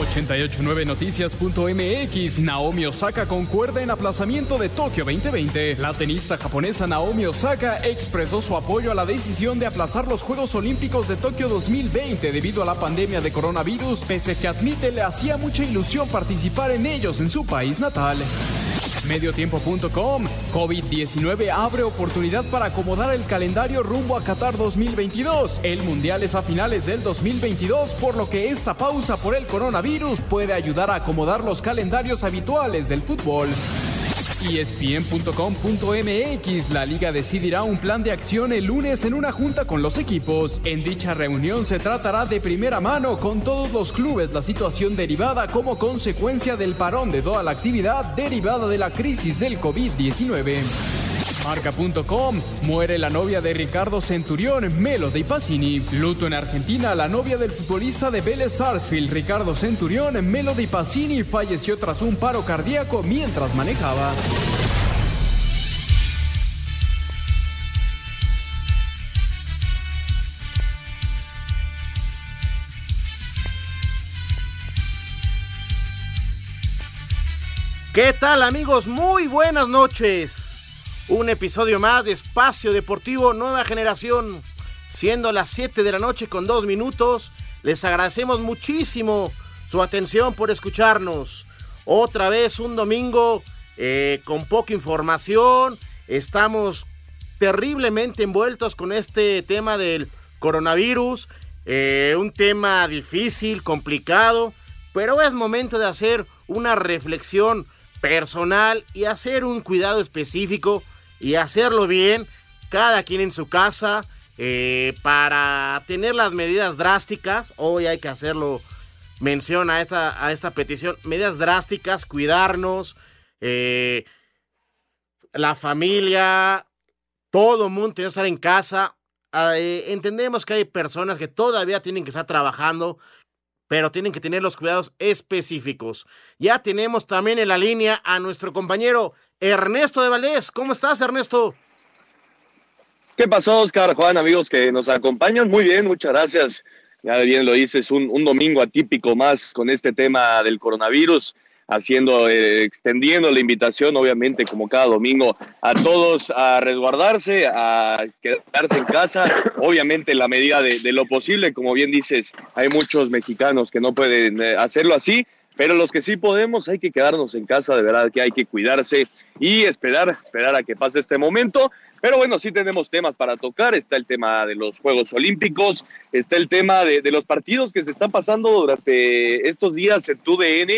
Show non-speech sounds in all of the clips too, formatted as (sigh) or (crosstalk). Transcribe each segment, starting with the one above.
889noticias.mx Naomi Osaka concuerda en aplazamiento de Tokio 2020. La tenista japonesa Naomi Osaka expresó su apoyo a la decisión de aplazar los Juegos Olímpicos de Tokio 2020 debido a la pandemia de coronavirus, pese que admite le hacía mucha ilusión participar en ellos en su país natal. Mediotiempo.com. COVID-19 abre oportunidad para acomodar el calendario rumbo a Qatar 2022. El Mundial es a finales del 2022, por lo que esta pausa por el coronavirus puede ayudar a acomodar los calendarios habituales del fútbol. ESPN.com.mx La liga decidirá un plan de acción el lunes en una junta con los equipos. En dicha reunión se tratará de primera mano con todos los clubes la situación derivada como consecuencia del parón de toda la actividad derivada de la crisis del COVID-19. Marca.com. Muere la novia de Ricardo Centurión, Melo de Pacini. Luto en Argentina. La novia del futbolista de Vélez Sarsfield, Ricardo Centurión, Melo de Pacini, falleció tras un paro cardíaco mientras manejaba. ¿Qué tal amigos? Muy buenas noches. Un episodio más de Espacio Deportivo Nueva Generación. Siendo las 7 de la noche con 2 minutos, les agradecemos muchísimo su atención por escucharnos. Otra vez un domingo eh, con poca información. Estamos terriblemente envueltos con este tema del coronavirus. Eh, un tema difícil, complicado, pero es momento de hacer una reflexión personal y hacer un cuidado específico y hacerlo bien, cada quien en su casa, eh, para tener las medidas drásticas. Hoy hay que hacerlo, mención a esta, a esta petición, medidas drásticas, cuidarnos, eh, la familia, todo el mundo tiene que estar en casa. Eh, entendemos que hay personas que todavía tienen que estar trabajando, pero tienen que tener los cuidados específicos. Ya tenemos también en la línea a nuestro compañero Ernesto de Valdés. ¿Cómo estás, Ernesto? ¿Qué pasó, Oscar, Juan, amigos que nos acompañan? Muy bien, muchas gracias. Ya bien lo dices, un, un domingo atípico más con este tema del coronavirus haciendo, eh, extendiendo la invitación, obviamente, como cada domingo, a todos a resguardarse, a quedarse en casa, obviamente la medida de, lo posible, como bien dices, hay muchos mexicanos que no pueden eh, hacerlo así, pero los que sí podemos hay que quedarnos en casa, de verdad que hay que cuidarse y esperar, esperar a que pase este momento. Pero bueno, sí tenemos temas para tocar. Está el tema de los Juegos Olímpicos, está el tema de, los partidos que se están pasando durante estos días en TUDN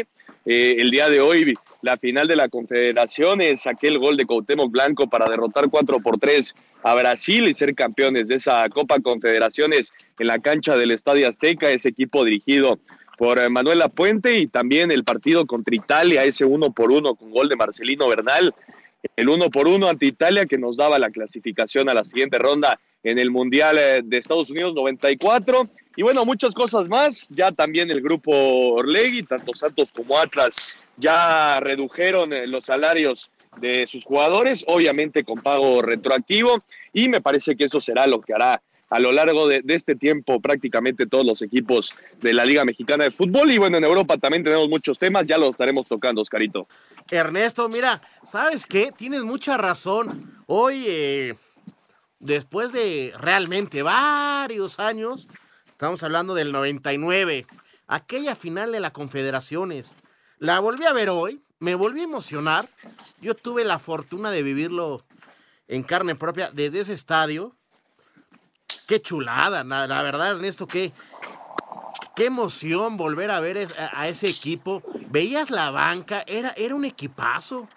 eh, el día de hoy la final de la Confederación es aquel gol de Cuauhtémoc Blanco para derrotar 4 por 3 a Brasil y ser campeones de esa Copa Confederaciones en la cancha del Estadio Azteca, ese equipo dirigido por eh, Manuel Puente y también el partido contra Italia, ese uno por uno con gol de Marcelino Bernal, el uno por uno ante Italia que nos daba la clasificación a la siguiente ronda en el Mundial eh, de Estados Unidos 94 y bueno, muchas cosas más. Ya también el grupo Orlegui, tanto Santos como Atlas, ya redujeron eh, los salarios de sus jugadores, obviamente con pago retroactivo, y me parece que eso será lo que hará a lo largo de, este tiempo prácticamente todos los equipos de la Liga Mexicana de Fútbol. Y bueno, en Europa también tenemos muchos temas, ya los estaremos tocando, Oscarito. Ernesto, mira, ¿sabes qué? Tienes mucha razón. Hoy, eh, después de realmente varios años, Estamos hablando del 99. Aquella final de la Confederaciones. La volví a ver hoy. Me volví a emocionar. Yo tuve la fortuna de vivirlo en carne propia desde ese estadio. Qué chulada, la verdad, Ernesto, qué, qué emoción volver a ver a, ese equipo. Veías la banca, era, era un equipazo.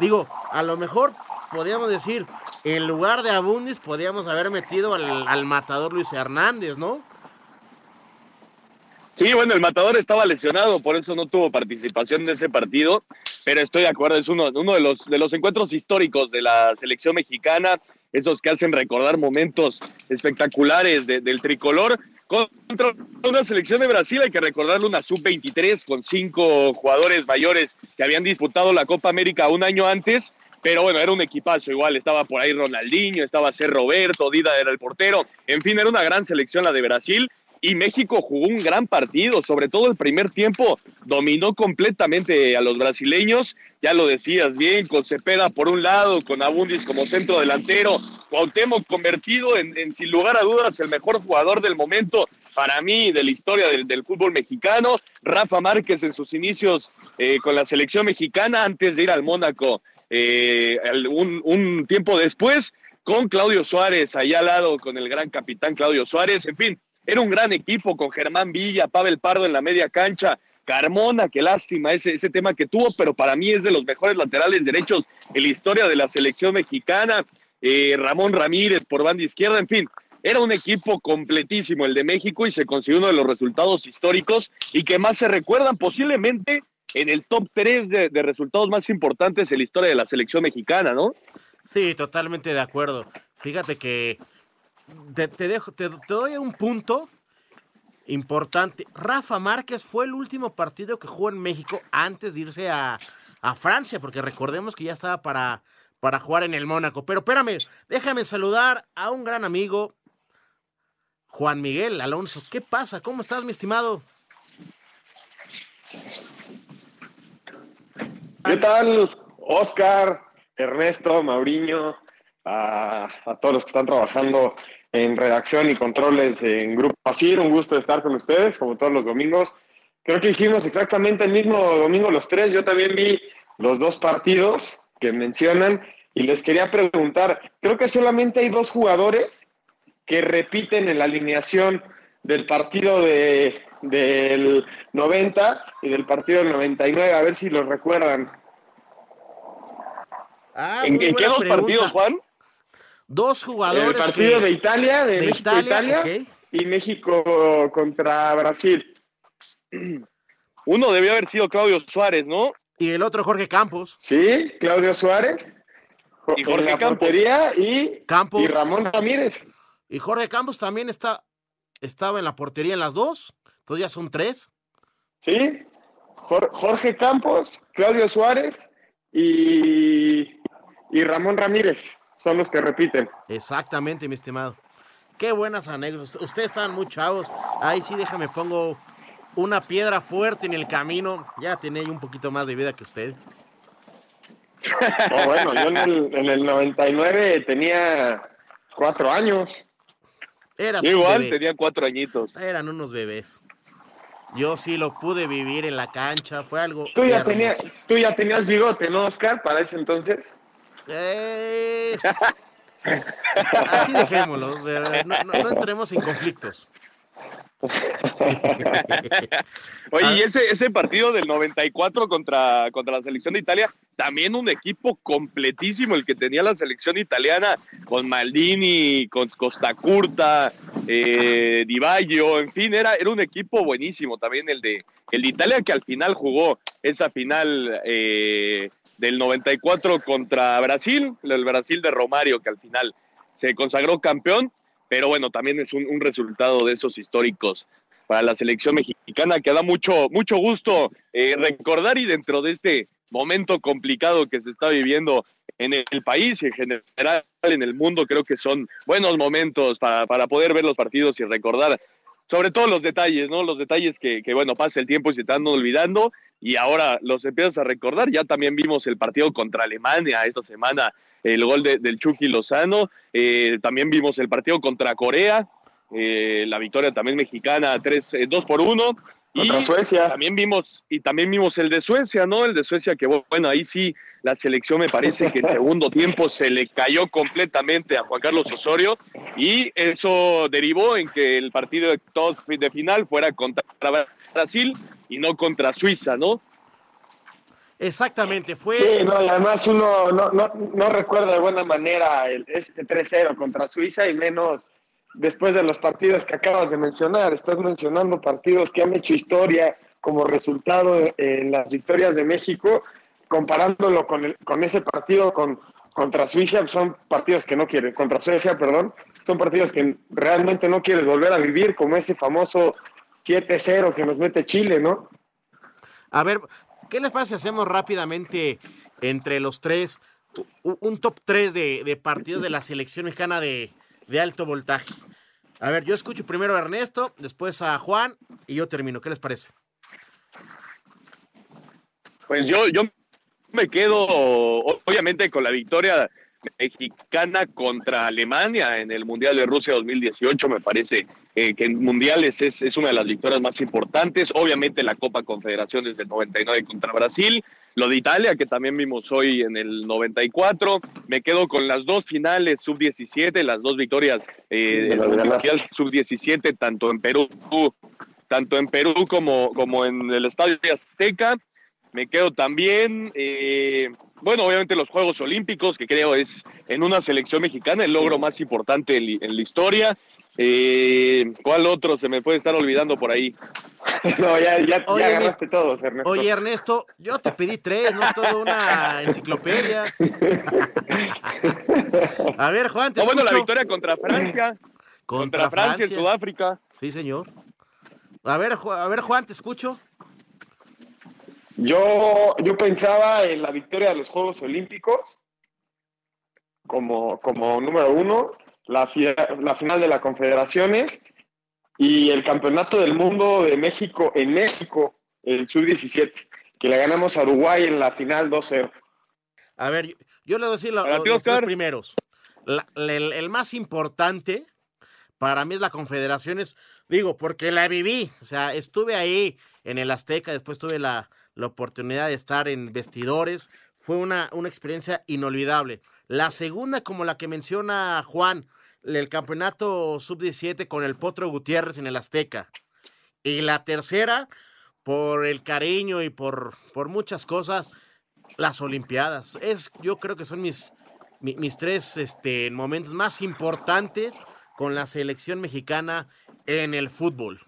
Digo, a lo mejor podríamos decir, en lugar de Abundis, podíamos haber metido al, al matador Luis Hernández, ¿no? Sí, bueno, el matador estaba lesionado, por eso no tuvo participación en ese partido, pero estoy de acuerdo, es uno, uno de, los, de los encuentros históricos de la selección mexicana esos que hacen recordar momentos espectaculares del tricolor. Contra una selección de Brasil hay que recordarle una sub-23 con cinco jugadores mayores que habían disputado la Copa América un año antes pero bueno, era un equipazo igual, estaba por ahí Ronaldinho, estaba C. Roberto, Dida era el portero, en fin, era una gran selección la de Brasil y México jugó un gran partido, sobre todo el primer tiempo, dominó completamente a los brasileños, ya lo decías bien, con Cepeda por un lado, con Abundis como centro delantero, Cuauhtémoc convertido en, sin lugar a dudas el mejor jugador del momento para mí de la historia del, fútbol mexicano, Rafa Márquez en sus inicios eh, con la selección mexicana antes de ir al Mónaco eh, un, un tiempo después con Claudio Suárez allá al lado, con el gran capitán Claudio Suárez, en fin, era un gran equipo con Germán Villa, Pavel Pardo en la media cancha, Carmona, qué lástima ese, ese tema que tuvo, pero para mí es de los mejores laterales derechos en la historia de la selección mexicana, eh, Ramón Ramírez por banda izquierda, en fin, era un equipo completísimo el de México y se consiguió uno de los resultados históricos y que más se recuerdan posiblemente en el top 3 de, de resultados más importantes en la historia de la selección mexicana, ¿no? Sí, totalmente de acuerdo. Fíjate que te, dejo, te, doy un punto importante. Rafa Márquez fue el último partido que jugó en México antes de irse a, Francia, porque recordemos que ya estaba para, para jugar en el Mónaco. Pero espérame, déjame saludar a un gran amigo, Juan Miguel Alonso. ¿Qué pasa? ¿Cómo estás, mi estimado? ¿Qué tal, Oscar, Ernesto, Mauriño, a, todos los que están trabajando en redacción y controles en Grupo Asir? Un gusto estar con ustedes, como todos los domingos. Creo que hicimos exactamente el mismo domingo los tres. Yo también vi los dos partidos que mencionan y les quería preguntar, creo que solamente hay dos jugadores que repiten en la alineación del partido de, del 90 y del partido del 99, a ver si los recuerdan. Ah, ¿En, qué dos partidos, Juan? Dos jugadores. El partido de Italia, de, México Italia, y México contra Brasil. (clears throat) Uno debió haber sido Claudio Suárez, ¿no? Y el otro Jorge Campos. Sí, Claudio Suárez. Y Jorge Campos. y, Campos. y Ramón Ramírez. Y Jorge Campos también está, estaba en la portería en las dos. Entonces ya son tres. Sí, Jorge Campos, Claudio Suárez y, y Ramón Ramírez son los que repiten. Exactamente, mi estimado. Qué buenas anécdotas. Ustedes estaban muy chavos. Ahí sí, déjame pongo una piedra fuerte en el camino. Ya tenía un poquito más de vida que ustedes. bueno, yo en el, en el 99 tenía cuatro años. Era Igual, tenía cuatro añitos. Eran unos bebés. Yo sí lo pude vivir en la cancha, fue algo. Tú ya, tenías, tú ya tenías bigote, ¿no, Oscar? Para ese entonces. Eh... (laughs) Así dejémoslo, no, entremos en conflictos. (laughs) Oye, y ese, ese partido del 94 contra, contra la selección de Italia, también un equipo completísimo el que tenía la selección italiana, con Maldini, con Costa Curta, eh, Di Baggio, en fin, era, era un equipo buenísimo también el de, el de Italia que al final jugó esa final eh, del 94 contra Brasil, el Brasil de Romario, que al final se consagró campeón, pero bueno, también es un, resultado de esos históricos para la selección mexicana que da mucho, mucho gusto eh, recordar y dentro de este momento complicado que se está viviendo en el país y en general en el mundo, creo que son buenos momentos para, para poder ver los partidos y recordar sobre todo los detalles, ¿no? Los detalles que, que, bueno, pasa el tiempo y se están olvidando y ahora los empiezas a recordar. Ya también vimos el partido contra Alemania esta semana, el gol del Chucky Lozano. Eh, también vimos el partido contra Corea, eh, la victoria también mexicana, 3, 2 eh, por 1. Contra Suecia. También vimos, y también vimos el de Suecia, ¿no? El de Suecia que, bueno, ahí sí la selección me parece que en segundo tiempo se le cayó completamente a Juan Carlos Osorio y eso derivó en que el partido de final fuera contra Brasil y no contra Suiza, ¿no? Exactamente, fue... Sí, no, además uno no, no, no recuerda de buena manera el, este 3-0 contra Suiza y menos después de los partidos que acabas de mencionar. Estás mencionando partidos que han hecho historia como resultado en las victorias de México, comparándolo con, el, con ese partido con, contra Suiza son partidos que no quieren, contra Suecia, perdón, son partidos que realmente no quieres volver a vivir, como ese famoso 7-0 que nos mete Chile, ¿no? A ver, ¿qué les pasa si hacemos rápidamente entre los tres un top 3 de, partidos de la selección mexicana de, de alto voltaje? A ver, yo escucho primero a Ernesto, después a Juan y yo termino. ¿Qué les parece? Pues yo, yo me quedo, obviamente, con la victoria mexicana contra Alemania en el Mundial de Rusia 2018. Me parece eh, que en Mundiales es, es, una de las victorias más importantes. Obviamente la Copa Confederaciones del 99 contra Brasil. Lo de Italia, que también vimos hoy en el 94. Me quedo con las dos finales sub-17, las dos victorias eh, Mundial sub-17, tanto en Perú tanto en Perú como, como en el Estadio Azteca. Me quedo también, eh, bueno, obviamente los Juegos Olímpicos, que creo es en una selección mexicana el logro más importante en, la historia. Eh, ¿Cuál otro se me puede estar olvidando por ahí? (laughs) no, ya, ya, ya ganaste todos, Ernesto. Oye, Ernesto, yo te pedí tres, no toda una enciclopedia. A ver, Juan, te no, bueno, la victoria contra Francia. Contra, Francia, en Sudáfrica. Sí, señor. A ver, a ver, Juan, te escucho. Yo, yo pensaba en la victoria de los Juegos Olímpicos como, como número uno, la, la final de las Confederaciones y el Campeonato del Mundo de México en México, el Sub-17, que le ganamos a Uruguay en la final 2-0. A ver, yo le voy a decir los tres primeros. el, el, más importante para mí es la Confederaciones, digo, porque la viví, o sea, estuve ahí en el Azteca, después tuve la, la oportunidad de estar en vestidores. Fue una, una experiencia inolvidable. La segunda, como la que menciona Juan, el campeonato sub-17 con el Potro Gutiérrez en el Azteca. Y la tercera, por el cariño y por, por muchas cosas, las Olimpiadas. Es, yo creo que son mis, mis, tres este, momentos más importantes con la selección mexicana en el fútbol.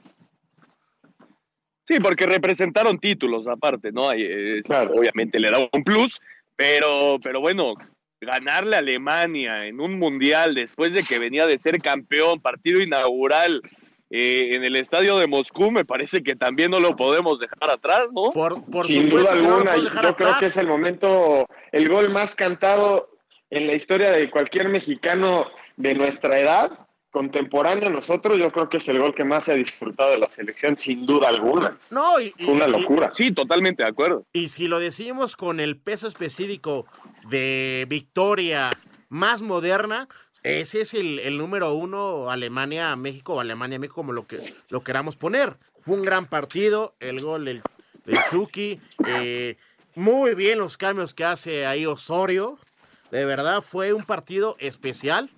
Sí, porque representaron títulos aparte, ¿no? Eh, obviamente le da un plus, pero, pero bueno, ganarle a Alemania en un mundial después de que venía de ser campeón, partido inaugural eh, en el estadio de Moscú, me parece que también no lo podemos dejar atrás, ¿no? Por, por Sin duda alguna, yo creo que es el momento, el gol más cantado en la historia de cualquier mexicano de nuestra edad contemporáneo a nosotros, yo creo que es el gol que más se ha disfrutado de la selección, sin duda alguna. No, y, una locura. Sí, totalmente de acuerdo. Y si lo decimos con el peso específico de victoria más moderna, ese es el, número uno, Alemania-México o Alemania-México, como lo, que, lo queramos poner. Fue un gran partido, el gol del, del Chucky. Eh, muy bien los cambios que hace ahí Osorio. De verdad, fue un partido especial.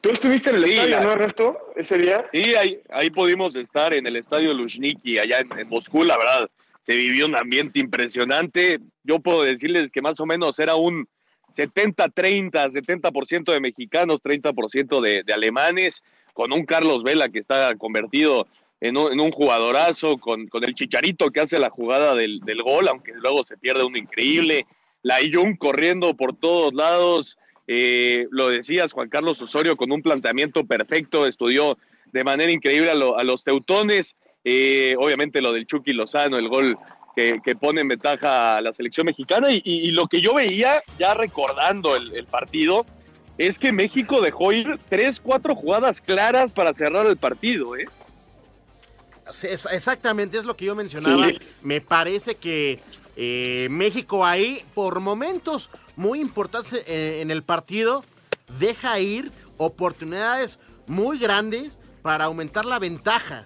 ¿Tú estuviste en el estadio, no, Ernesto, ese día? Sí, ahí, ahí pudimos estar en el estadio Luzhniki, allá en, Moscú, la verdad. Se vivió un ambiente impresionante. Yo puedo decirles que más o menos era un 70-30, 70%, de mexicanos, 30% de, de alemanes, con un Carlos Vela que está convertido en un, jugadorazo, con, con, el Chicharito que hace la jugada del, del gol, aunque luego se pierde un increíble. La Iyun corriendo por todos lados eh, lo decías, Juan Carlos Osorio, con un planteamiento perfecto, estudió de manera increíble a, los teutones. Eh, obviamente lo del Chucky Lozano, el gol que, pone en ventaja a la selección mexicana. Y, lo que yo veía, ya recordando el, partido, es que México dejó ir tres, cuatro jugadas claras para cerrar el partido. ¿eh? Exactamente, es lo que yo mencionaba. Me parece que eh, México ahí, por momentos muy importantes eh, en el partido, deja ir oportunidades muy grandes para aumentar la ventaja.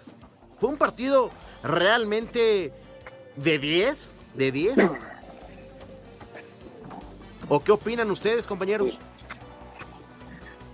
Fue un partido realmente de 10, de 10. ¿O qué opinan ustedes, compañeros?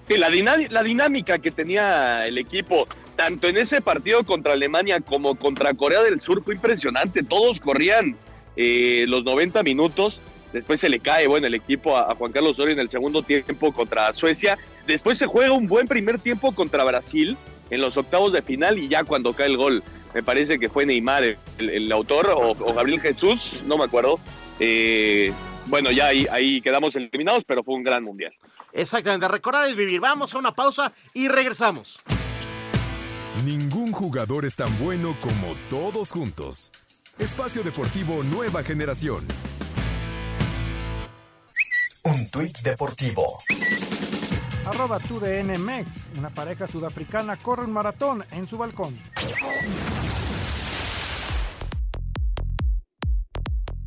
la, la dinámica que tenía el equipo, tanto en ese partido contra Alemania como contra Corea del Sur, fue impresionante. Todos corrían eh, los 90 minutos. Después se le cae, bueno, el equipo a, Juan Carlos Osorio en el segundo tiempo contra Suecia. Después se juega un buen primer tiempo contra Brasil en los octavos de final y ya cuando cae el gol, me parece que fue Neymar el, autor o, Gabriel Jesús, no me acuerdo. Eh, bueno, ya ahí, ahí quedamos eliminados, pero fue un gran mundial. Exactamente, recordar es vivir. Vamos a una pausa y regresamos. Ningún jugador es tan bueno como todos juntos. Espacio Deportivo Nueva Generación. Un tuit deportivo. Arroba tu Mex. Una pareja sudafricana corre un maratón en su balcón.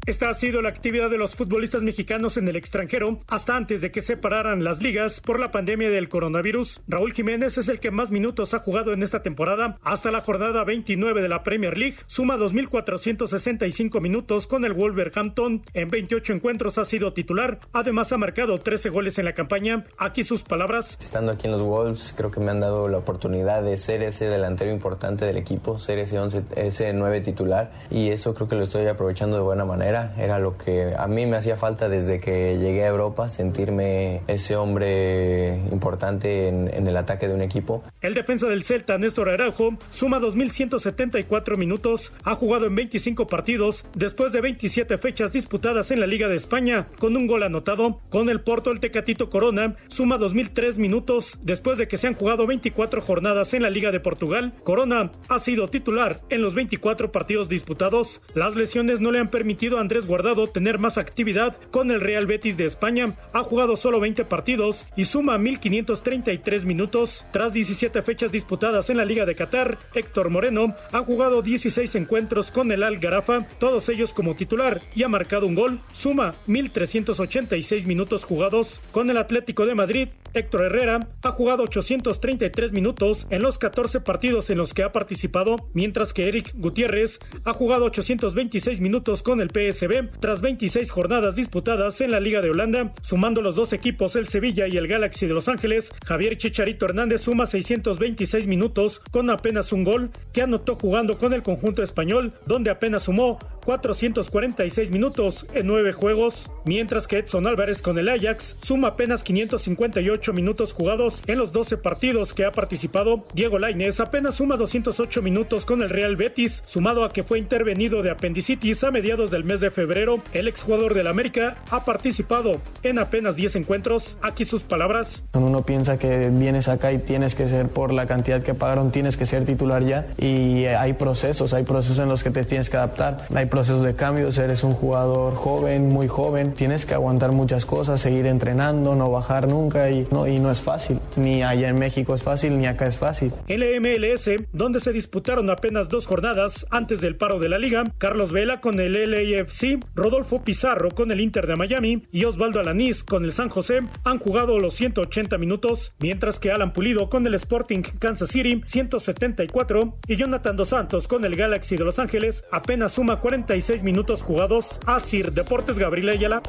Esta ha sido la actividad de los futbolistas mexicanos en el extranjero hasta antes de que se pararan las ligas por la pandemia del coronavirus. Raúl Jiménez es el que más minutos ha jugado en esta temporada hasta la jornada 29 de la Premier League. Suma 2.465 minutos con el Wolverhampton. En 28 encuentros ha sido titular. Además ha marcado 13 goles en la campaña. Aquí sus palabras. Estando aquí en los Wolves creo que me han dado la oportunidad de ser ese delantero importante del equipo, ser ese 11, ese 9 titular y eso creo que lo estoy aprovechando de buena manera era, lo que a mí me hacía falta desde que llegué a Europa, sentirme ese hombre importante en, el ataque de un equipo. El defensa del Celta, Néstor Araujo, suma 2.174 minutos, ha jugado en 25 partidos después de 27 fechas disputadas en la Liga de España, con un gol anotado. Con el Porto, el Tecatito Corona suma 2.003 minutos después de que se han jugado 24 jornadas en la Liga de Portugal. Corona ha sido titular en los 24 partidos disputados. Las lesiones no le han permitido Andrés Guardado tener más actividad con el Real Betis de España. Ha jugado solo 20 partidos y suma 1.533 minutos. Tras 17 fechas disputadas en la Liga de Qatar, Héctor Moreno ha jugado 16 encuentros con el Al Garafa, todos ellos como titular, y ha marcado un gol. Suma 1.386 minutos jugados. Con el Atlético de Madrid, Héctor Herrera ha jugado 833 minutos en los 14 partidos en los que ha participado, mientras que Eric Gutiérrez ha jugado 826 minutos con el PS tras 26 jornadas disputadas en la Liga de Holanda, sumando los dos equipos, el Sevilla y el Galaxy de Los Ángeles. Javier Chicharito Hernández suma 626 minutos con apenas un gol que anotó jugando con el conjunto español, donde apenas sumó 446 minutos en nueve juegos, mientras que Edson Álvarez con el Ajax suma apenas 558 minutos jugados en los 12 partidos que ha participado. Diego Lainez apenas suma 208 minutos con el Real Betis, sumado a que fue intervenido de apendicitis a mediados del mes de febrero. El exjugador del América ha participado en apenas 10 encuentros. Aquí sus palabras. Uno piensa que vienes acá y tienes que ser por la cantidad que pagaron, tienes que ser titular ya y hay procesos, hay procesos en los que te tienes que adaptar. Procesos de cambios, eres un jugador joven, muy joven, tienes que aguantar muchas cosas, seguir entrenando, no bajar nunca y no, y no es fácil. Ni allá en México es fácil, ni acá es fácil. En el MLS, donde se disputaron apenas dos jornadas antes del paro de la liga, Carlos Vela con el LAFC Rodolfo Pizarro con el Inter de Miami y Osvaldo Alanís con el San José han jugado los 180 minutos, mientras que Alan Pulido con el Sporting Kansas City 174 y Jonathan Dos Santos con el Galaxy de Los Ángeles apenas suma 46 minutos jugados. Asir Deportes Gabriel Ayala.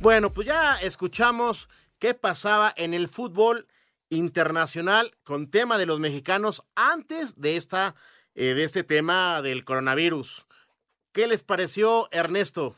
Bueno, pues ya escuchamos qué pasaba en el fútbol internacional con tema de los mexicanos antes de, esta, eh, de este tema del coronavirus. ¿Qué les pareció, Ernesto?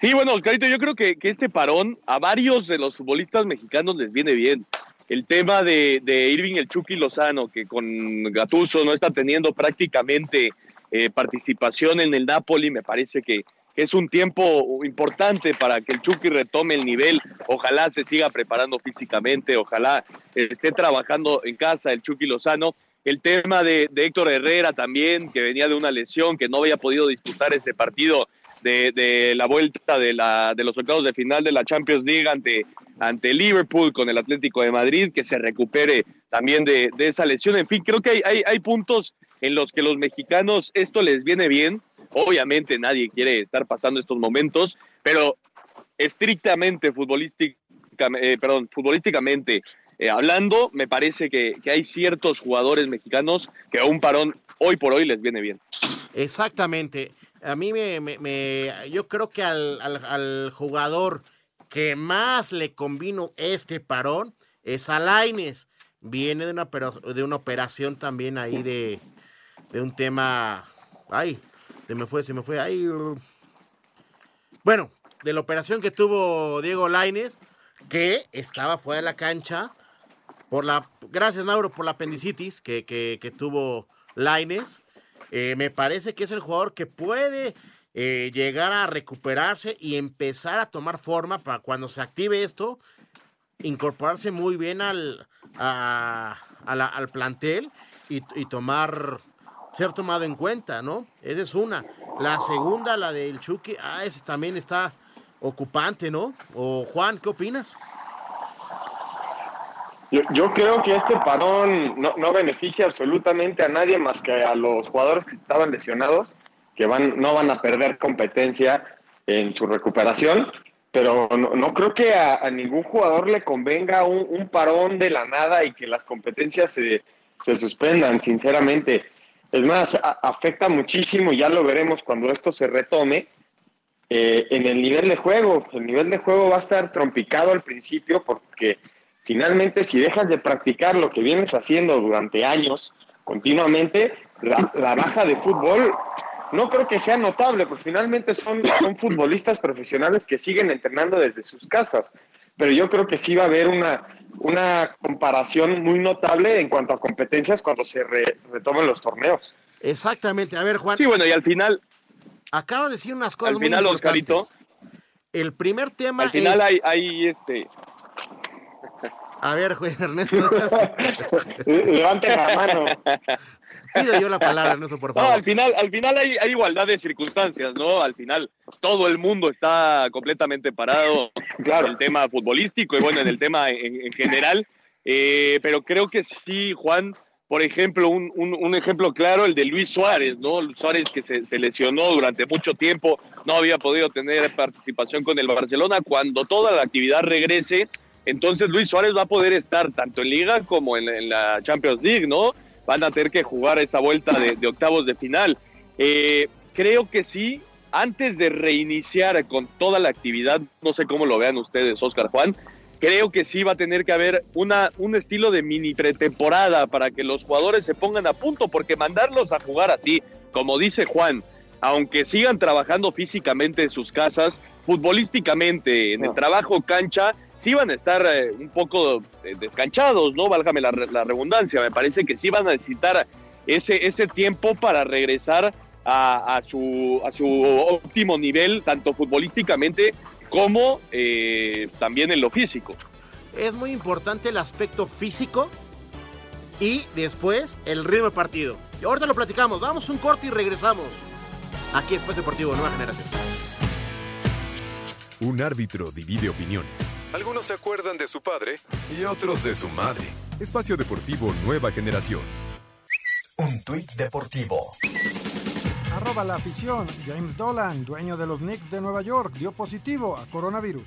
Sí, bueno, Oscarito, yo creo que, este parón a varios de los futbolistas mexicanos les viene bien. El tema de, Irving el Chucky Lozano, que con Gatuso no está teniendo prácticamente eh, participación en el Napoli, me parece que, es un tiempo importante para que el Chucky retome el nivel. Ojalá se siga preparando físicamente, ojalá esté trabajando en casa el Chucky Lozano. El tema de, Héctor Herrera también, que venía de una lesión, que no había podido disputar ese partido de, la vuelta de, la, de los octavos de final de la Champions League ante, ante Liverpool con el Atlético de Madrid, que se recupere también de, esa lesión. En fin, creo que hay, hay, hay puntos en los que los mexicanos esto les viene bien Obviamente nadie quiere estar pasando estos momentos, pero estrictamente eh, perdón, futbolísticamente eh, hablando, me parece que, hay ciertos jugadores mexicanos que un parón hoy por hoy les viene bien. Exactamente. A mí me, yo creo que al, jugador que más le convino este parón es Alaines. Viene de una, de una operación también ahí de, de un tema, ay, se me fue, se me fue. Ahí. Bueno, de la operación que tuvo Diego Laines, que estaba fuera de la cancha por la, gracias Mauro por la apendicitis que, que, tuvo Laines. Eh, me parece que es el jugador que puede eh, llegar a recuperarse y empezar a tomar forma para cuando se active esto, incorporarse muy bien al, al plantel y, y, tomar, ser tomado en cuenta, ¿no? Esa es una. La segunda, la del Chucky, ah, ese también está ocupante, ¿no? O Juan, ¿qué opinas? Yo, creo que este parón no, beneficia absolutamente a nadie más que a los jugadores que estaban lesionados, que van, no van a perder competencia en su recuperación, pero no, creo que a, ningún jugador le convenga un, parón de la nada y que las competencias se, se suspendan, sinceramente. Es más, afecta muchísimo, ya lo veremos cuando esto se retome, eh, en el nivel de juego. El nivel de juego va a estar trompicado al principio porque finalmente si dejas de practicar lo que vienes haciendo durante años continuamente, la, baja de fútbol no creo que sea notable, porque finalmente son, son futbolistas profesionales que siguen entrenando desde sus casas. Pero yo creo que sí va a haber una, una comparación muy notable en cuanto a competencias cuando se retomen los torneos. Exactamente. A ver, Juan. Sí, bueno, y al final, Acaba de decir unas cosas Al final, muy Oscarito. El primer tema Al final hay, hay este... A ver, juez Ernesto. (laughs) Levante la mano. Pido yo la palabra, Ernesto, por favor. No, al final, al final hay, hay, igualdad de circunstancias, ¿no? Al final todo el mundo está completamente parado claro. en el tema futbolístico y bueno, en el tema en, general. Eh, pero creo que sí, Juan, por ejemplo, un, un, ejemplo claro, el de Luis Suárez, ¿no? Suárez que se, lesionó durante mucho tiempo, no había podido tener participación con el Barcelona. Cuando toda la actividad regrese, entonces Luis Suárez va a poder estar tanto en Liga como en, la Champions League, ¿no? Van a tener que jugar esa vuelta de, octavos de final. Eh, creo que sí, antes de reiniciar con toda la actividad, no sé cómo lo vean ustedes, Oscar Juan, creo que sí va a tener que haber una, un estilo de mini pretemporada para que los jugadores se pongan a punto, porque mandarlos a jugar así, como dice Juan, aunque sigan trabajando físicamente en sus casas, futbolísticamente, en el trabajo cancha, sí van a estar eh, un poco eh, descanchados, ¿no? Válgame la, la, redundancia, me parece que sí van a necesitar ese, ese tiempo para regresar a, a, su, a su óptimo nivel, tanto futbolísticamente como eh, también en lo físico. Es muy importante el aspecto físico y después el ritmo de partido. Y ahorita lo platicamos, vamos un corte y regresamos. Aquí Espacio Deportivo Nueva Generación. Un árbitro divide opiniones. Algunos se acuerdan de su padre y otros de su madre. Espacio Deportivo Nueva Generación. Un tuit deportivo Arroba la afición. James Dolan, dueño de los Knicks de Nueva York, dio positivo a coronavirus.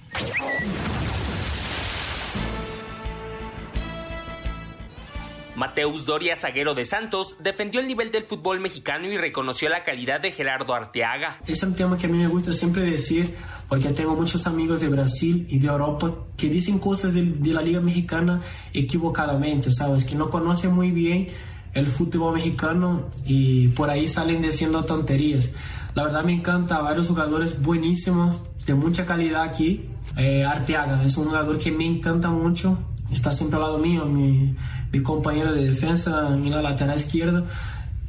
Mateus Doria, zaguero de Santos, defendió el nivel del fútbol mexicano y reconoció la calidad de Gerardo Arteaga. Es un tema que a mí me gusta siempre decir, porque tengo muchos amigos de Brasil y de Europa que dicen cosas de, la Liga Mexicana equivocadamente, ¿sabes? Que no conocen muy bien el fútbol mexicano y por ahí salen diciendo tonterías. La verdad me encanta, varios jugadores buenísimos, de mucha calidad aquí. Eh, Arteaga es un jugador que me encanta mucho, está siempre al lado mío, mi, mi compañero de defensa en la lateral izquierda.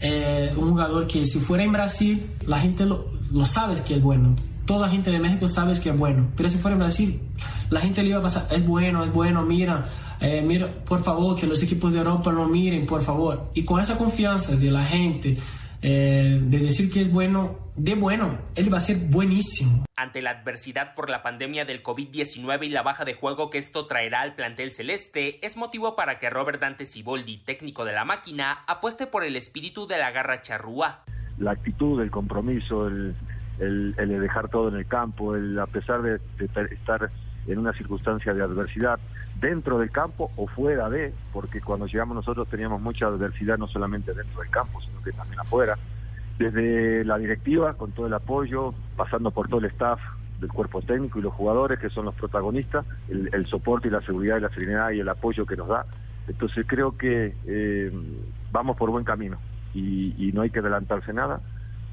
Eh, un jugador que si fuera en Brasil, la gente lo, lo sabe que es bueno. Toda la gente de México sabe que es bueno, pero si fuera en Brasil, la gente le iba a pasar, es bueno, es bueno, mira, eh, mira, por favor, que los equipos de Europa lo miren, por favor. Y con esa confianza de la gente, eh, de decir que es bueno, de bueno, él va a ser buenísimo. Ante la adversidad por la pandemia del COVID-19 y la baja de juego que esto traerá al plantel celeste, es motivo para que Robert Dante Siboldi, técnico de la máquina, apueste por el espíritu de la garra charrúa. La actitud, el compromiso, el, el, dejar todo en el campo, el, a pesar de estar en una circunstancia de adversidad, dentro del campo o fuera de, porque cuando llegamos nosotros teníamos mucha adversidad no solamente dentro del campo, sino que también afuera. Desde la directiva, con todo el apoyo, pasando por todo el staff del cuerpo técnico y los jugadores, que son los protagonistas, el, soporte y la seguridad y la serenidad y el apoyo que nos da. Entonces creo que eh, vamos por buen camino y, no hay que adelantarse nada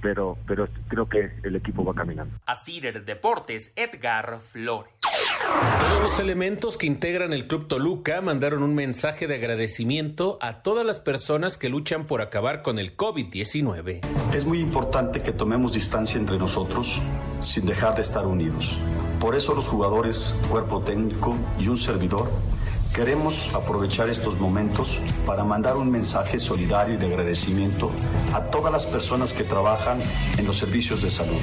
pero, pero creo que el equipo va caminando. Así Deportes, Edgar Flores. Todos los elementos que integran el Club Toluca mandaron un mensaje de agradecimiento a todas las personas que luchan por acabar con el COVID-19. Es muy importante que tomemos distancia entre nosotros sin dejar de estar unidos. Por eso los jugadores, cuerpo técnico y un servidor Queremos aprovechar estos momentos para mandar un mensaje solidario y de agradecimiento a todas las personas que trabajan en los servicios de salud,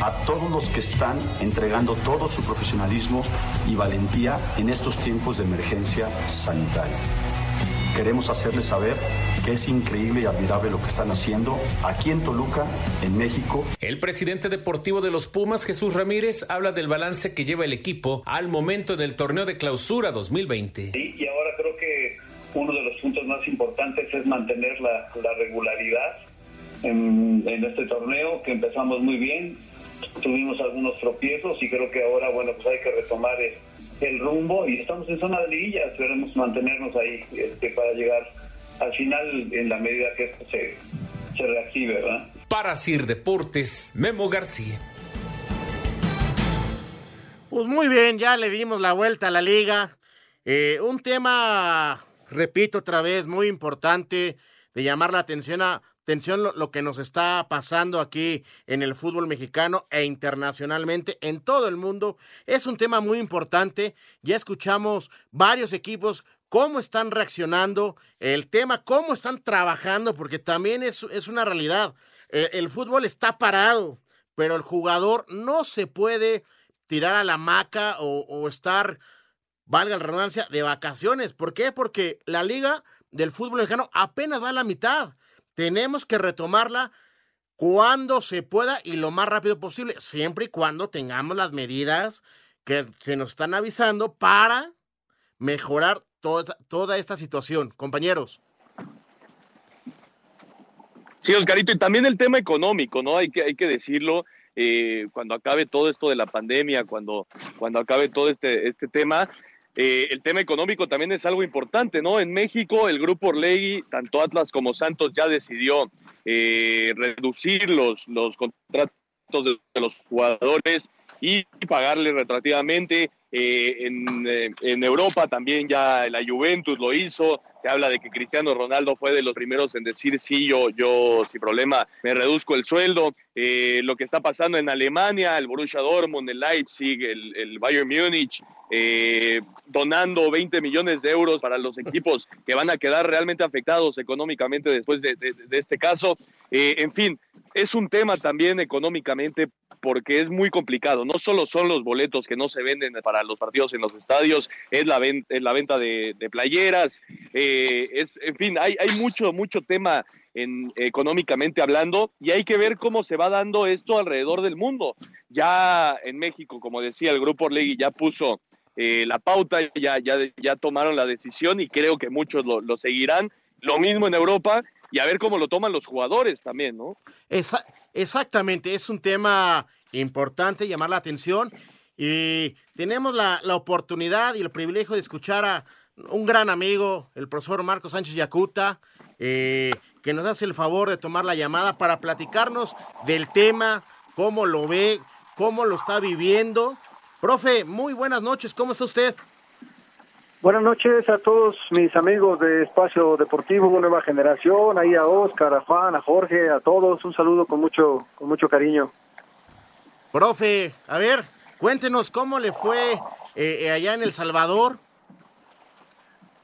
a todos los que están entregando todo su profesionalismo y valentía en estos tiempos de emergencia sanitaria. Queremos hacerles saber que es increíble y admirable lo que están haciendo aquí en Toluca, en México. El presidente deportivo de los Pumas, Jesús Ramírez, habla del balance que lleva el equipo al momento del torneo de clausura 2020. Sí, y ahora creo que uno de los puntos más importantes es mantener la, regularidad en, en este torneo, que empezamos muy bien, tuvimos algunos tropiezos y creo que ahora, bueno, pues hay que retomar el rumbo y estamos en zona de liguilla, esperemos mantenernos ahí este, para llegar al final en la medida que esto se, se reactive, ¿verdad? Para Sir Deportes, Memo García. Pues muy bien, ya le dimos la vuelta a la liga. Eh, un tema, repito otra vez, muy importante de llamar la atención a Atención lo, que nos está pasando aquí en el fútbol mexicano e internacionalmente en todo el mundo. Es un tema muy importante. Ya escuchamos varios equipos cómo están reaccionando, el tema, cómo están trabajando, porque también es, es una realidad. El, fútbol está parado, pero el jugador no se puede tirar a la maca o, o estar, valga la redundancia, de vacaciones. ¿Por qué? Porque la liga del fútbol mexicano apenas va a la mitad. Tenemos que retomarla cuando se pueda y lo más rápido posible, siempre y cuando tengamos las medidas que se nos están avisando para mejorar toda, toda esta situación. Compañeros. Sí, Oscarito, y también el tema económico, ¿no? Hay que, hay que decirlo. Eh, cuando acabe todo esto de la pandemia, cuando, cuando acabe todo este, este tema, eh, el tema económico también es algo importante, ¿no? En México, el grupo Orlegui, tanto Atlas como Santos, ya decidió eh, reducir los, los contratos de, los jugadores y pagarle retroactivamente. Eh, en, en, Europa también ya la Juventus lo hizo. Se habla de que Cristiano Ronaldo fue de los primeros en decir sí, yo, yo sin problema me reduzco el sueldo. Lo que está pasando en Alemania, el Borussia Dortmund, el Leipzig, el, el Bayern Múnich, eh, donando 20 millones de euros para los equipos (laughs) que van a quedar realmente afectados económicamente después de, este caso. Eh, en fin, es un tema también económicamente porque es muy complicado. No solo son los boletos que no se venden para los partidos en los estadios, es la, venta, la venta de, playeras, eh, es, en fin, hay, hay mucho, mucho tema en, económicamente hablando, y hay que ver cómo se va dando esto alrededor del mundo. Ya en México, como decía, el Grupo Orlegui ya puso eh, la pauta, ya, ya, ya tomaron la decisión y creo que muchos lo, seguirán. Lo mismo en Europa y a ver cómo lo toman los jugadores también, ¿no? exactamente, es un tema importante llamar la atención y tenemos la, oportunidad y el privilegio de escuchar a un gran amigo, el profesor Marco Sánchez Yacuta, eh, que nos hace el favor de tomar la llamada para platicarnos del tema, cómo lo ve, cómo lo está viviendo Profe, muy buenas noches, ¿cómo está usted? Buenas noches a todos mis amigos de Espacio Deportivo Nueva Generación, ahí a Oscar, a Juan, a Jorge, a todos, un saludo con mucho, con mucho cariño. Profe, a ver, cuéntenos cómo le fue eh, eh, allá en El Salvador.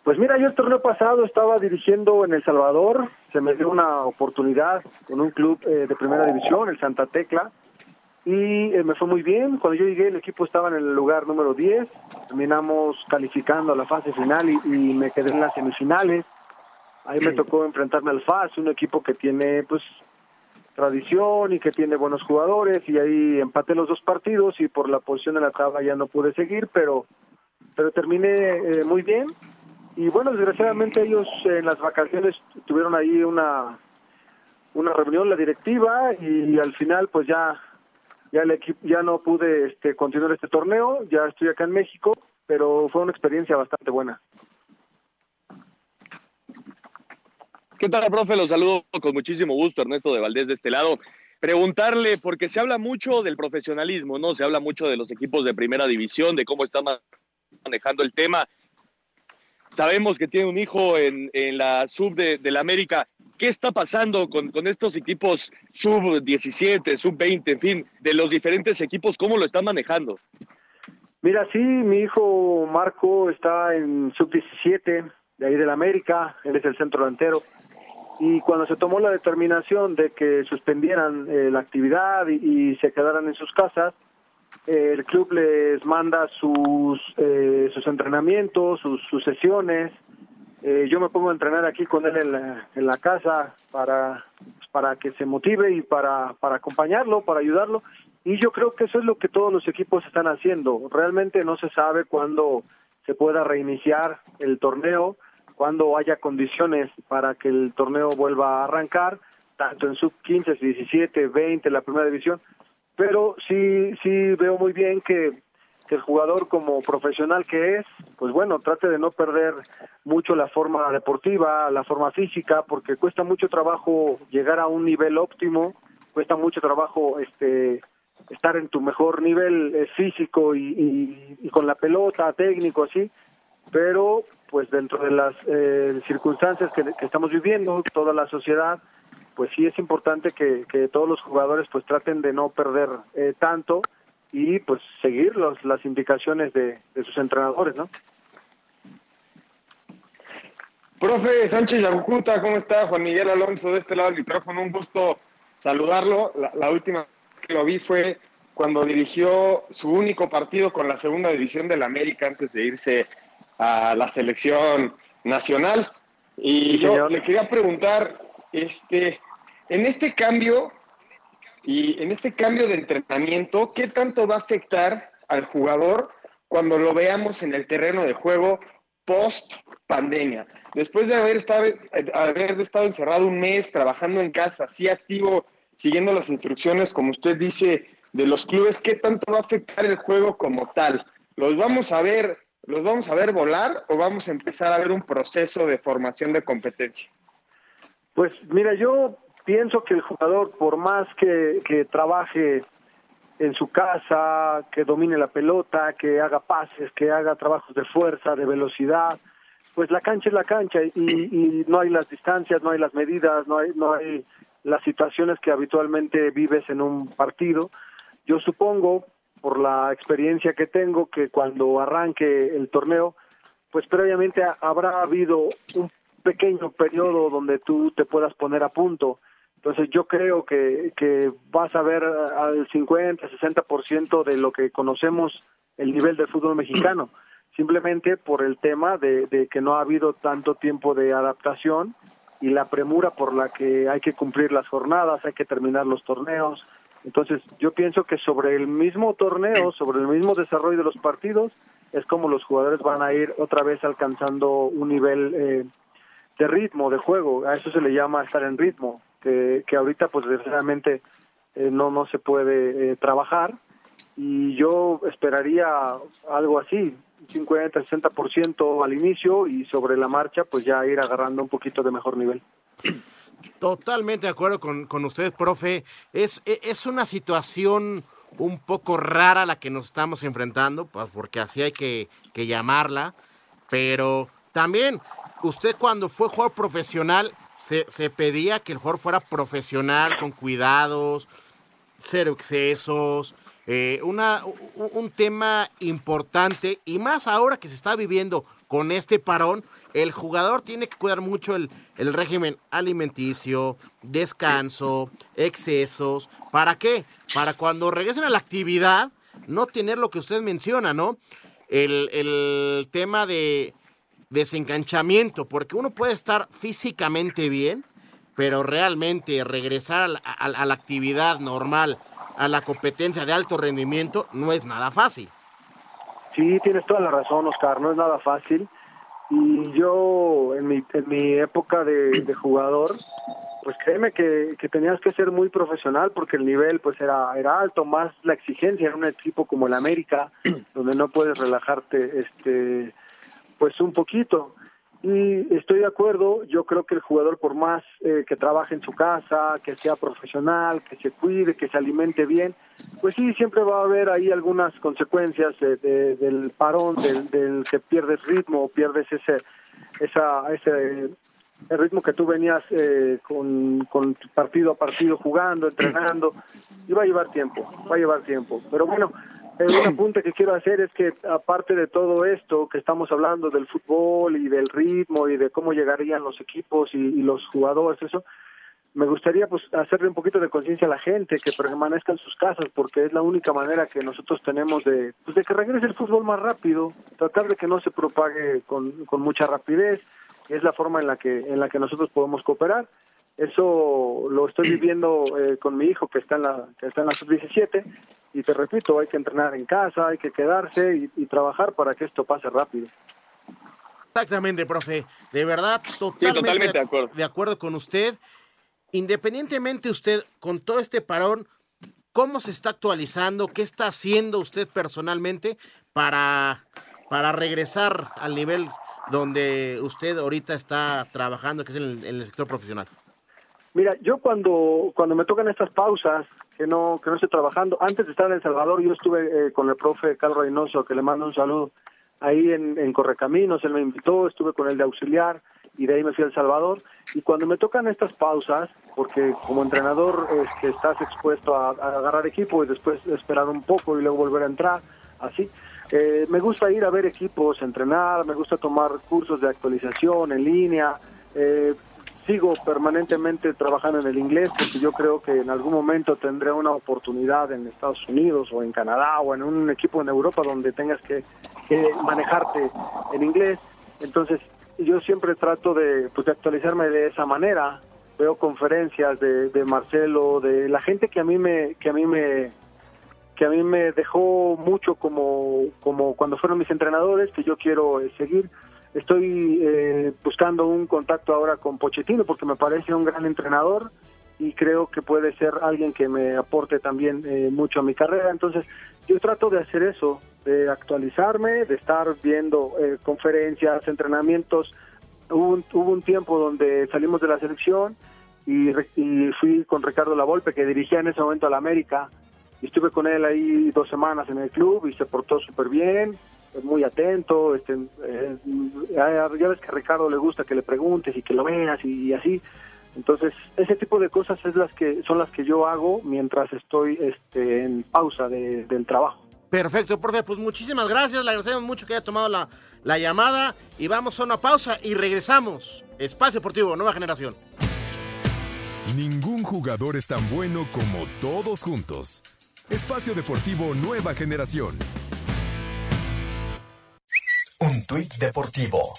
Pues mira, yo el torneo pasado estaba dirigiendo en El Salvador, se me dio una oportunidad con un club eh, de primera división, el Santa Tecla, y eh, me fue muy bien. Cuando yo llegué el equipo estaba en el lugar número 10, terminamos calificando a la fase final y, me quedé en las semifinales. Ahí me tocó enfrentarme al FAS, un equipo que tiene pues tradición y que tiene buenos jugadores y ahí empaté los dos partidos y por la posición de la tabla ya no pude seguir, pero pero terminé eh, muy bien y bueno, desgraciadamente ellos en las vacaciones tuvieron ahí una una reunión la directiva y al final pues ya ya el equipo ya no pude este, continuar este torneo, ya estoy acá en México, pero fue una experiencia bastante buena. ¿Qué tal, profe? Los saludo con muchísimo gusto, Ernesto de Valdés de este lado. preguntarle, porque se habla mucho del profesionalismo, ¿no? Se habla mucho de los equipos de primera división, de cómo están manejando el tema. Sabemos que tiene un hijo en, en la sub de, la América. ¿Qué está pasando con, con estos equipos sub 17, sub 20, en fin, de los diferentes equipos? ¿Cómo lo están manejando? Mira, sí, mi hijo Marco está en sub 17 de ahí del América, él es el centro delantero. Y cuando se tomó la determinación de que suspendieran eh, la actividad y, se quedaran en sus casas, el club les manda sus, eh, sus entrenamientos, sus, sus sesiones. Eh, yo me pongo a entrenar aquí con él en la, en la casa para, para que se motive y para, para acompañarlo, para ayudarlo. Y yo creo que eso es lo que todos los equipos están haciendo. Realmente no se sabe cuándo se pueda reiniciar el torneo, cuando haya condiciones para que el torneo vuelva a arrancar, tanto en sub 15, 17, 20, la primera división. Pero sí, sí veo muy bien que, que el jugador como profesional que es, pues bueno, trate de no perder mucho la forma deportiva, la forma física, porque cuesta mucho trabajo llegar a un nivel óptimo, cuesta mucho trabajo este estar en tu mejor nivel eh, físico y, y, con la pelota, técnico, así, pero pues dentro de las eh, circunstancias que, estamos viviendo, toda la sociedad, pues sí es importante que, todos los jugadores pues traten de no perder eh, tanto y pues seguir los, las indicaciones de, sus entrenadores, ¿no? Profe Sánchez Yagucuta, ¿cómo está? Juan Miguel Alonso de este lado del micrófono, un gusto saludarlo. La, la última vez que lo vi fue cuando dirigió su único partido con la segunda división del América antes de irse a la selección nacional. Y yo le quería preguntar, este, en este cambio y en este cambio de entrenamiento, ¿qué tanto va a afectar al jugador cuando lo veamos en el terreno de juego post pandemia? Después de haber estado, encerrado un mes trabajando en casa, así activo, siguiendo las instrucciones, como usted dice, de los clubes, ¿qué tanto va a afectar el juego como tal? ¿Los vamos a ver ¿Los vamos a ver volar o vamos a empezar a ver un proceso de formación de competencia? Pues mira, yo pienso que el jugador, por más que, que trabaje en su casa, que domine la pelota, que haga pases, que haga trabajos de fuerza, de velocidad, pues la cancha es la cancha y, no hay las distancias, no hay las medidas, no hay, no hay las situaciones que habitualmente vives en un partido. Yo supongo por la experiencia que tengo, que cuando arranque el torneo, pues previamente habrá habido un pequeño periodo donde tú te puedas poner a punto. Entonces yo creo que, que vas a ver al 50, 60% de lo que conocemos el nivel del fútbol mexicano, (clears throat) simplemente por el tema de, de que no ha habido tanto tiempo de adaptación y la premura por la que hay que cumplir las jornadas, hay que terminar los torneos, entonces, yo pienso que sobre el mismo torneo, sobre el mismo desarrollo de los partidos, es como los jugadores van a ir otra vez alcanzando un nivel eh, de ritmo, de juego. A eso se le llama estar en ritmo, que, que ahorita, pues, desgraciadamente, eh, no, no se puede eh, trabajar. Y yo esperaría algo así, 50, 60% al inicio y sobre la marcha, pues ya ir agarrando un poquito de mejor nivel. Totalmente de acuerdo con, con ustedes, profe. Es, e, es una situación un poco rara la que nos estamos enfrentando, pues porque así hay que, que llamarla. Pero también, usted cuando fue jugador profesional, se, pedía que el jugador fuera profesional, con cuidados, cero excesos. Eh, un tema importante y más ahora que se está viviendo con este parón, el jugador tiene que cuidar mucho el, régimen alimenticio, descanso, excesos. ¿Para qué? Para cuando regresen a la actividad, no tener lo que usted menciona, ¿no? El, tema de desenganchamiento, porque uno puede estar físicamente bien, pero realmente regresar a la actividad normal, a la competencia de alto rendimiento, no es nada fácil. Sí, tienes toda la razón, Oscar, no es nada fácil. Y yo, en mi, en mi época de, jugador, pues créeme que, que, tenías que ser muy profesional porque el nivel pues era, era alto, más la exigencia en un equipo como el América, (clears throat) donde no puedes relajarte este pues un poquito. Y estoy de acuerdo, yo creo que el jugador por más eh, que trabaje en su casa, que sea profesional, que se cuide, que se alimente bien, pues sí, siempre va a haber ahí algunas consecuencias del parón, del, del, que pierdes ritmo, pierdes ese, esa, ese el ritmo que tú venías eh, con, con partido a partido jugando, entrenando, y va a llevar tiempo, va a llevar tiempo. Pero bueno, un (clears throat) apunte que quiero hacer es que aparte de todo esto que estamos hablando del fútbol y del ritmo y de cómo llegarían los equipos y, los jugadores, eso, me gustaría pues hacerle un poquito de conciencia a la gente que permanezca en sus casas porque es la única manera que nosotros tenemos de pues de que regrese el fútbol más rápido, tratar de que no se propague con, con mucha rapidez, es la forma en la que en la que nosotros podemos cooperar. Eso lo estoy viviendo eh, con mi hijo que está en la que está en la sub 17 y te repito hay que entrenar en casa hay que quedarse y, trabajar para que esto pase rápido. Exactamente profe. De verdad totalmente, de, acuerdo. de acuerdo con usted. Independientemente usted con todo este parón cómo se está actualizando qué está haciendo usted personalmente para para regresar al nivel donde usted ahorita está trabajando que es en el sector profesional Mira, yo cuando cuando me tocan estas pausas que no que no estoy trabajando, antes de estar en El Salvador yo estuve eh, con el profe Carlos Reynoso, que le mando un saludo, ahí en, Correcaminos, él me invitó, estuve con él de auxiliar y de ahí me fui a El Salvador. Y cuando me tocan estas pausas, porque como entrenador es que estás expuesto a, agarrar equipo y después esperar un poco y luego volver a entrar, así. Eh, me gusta ir a ver equipos, entrenar, me gusta tomar cursos de actualización en línea, eh, sigo permanentemente trabajando en el inglés porque yo creo que en algún momento tendré una oportunidad en Estados Unidos o en Canadá o en un equipo en Europa donde tengas que, manejarte en inglés. Entonces yo siempre trato de, pues, de actualizarme de esa manera. Veo conferencias de, de Marcelo, de la gente que a mí me que a mí me que a mí me dejó mucho como como cuando fueron mis entrenadores que yo quiero eh, seguir Estoy eh, buscando un contacto ahora con Pochettino porque me parece un gran entrenador y creo que puede ser alguien que me aporte también eh, mucho a mi carrera. Entonces, yo trato de hacer eso, de actualizarme, de estar viendo eh, conferencias, entrenamientos. Hubo un, hubo un tiempo donde salimos de la selección y, y fui con Ricardo Lavolpe, que dirigía en ese momento a la América, y estuve con él ahí dos semanas en el club y se portó súper bien muy atento, este, eh, ya, ves que a Ricardo le gusta que le preguntes y que lo veas y, así. Entonces, ese tipo de cosas es las que son las que yo hago mientras estoy este, en pausa del trabajo. Perfecto, profe, pues muchísimas gracias, le agradecemos mucho que haya tomado la, la llamada y vamos a una pausa y regresamos. Espacio Deportivo, nueva generación. Ningún jugador es tan bueno como todos juntos. Espacio Deportivo Nueva Generación. Un tuit deportivo.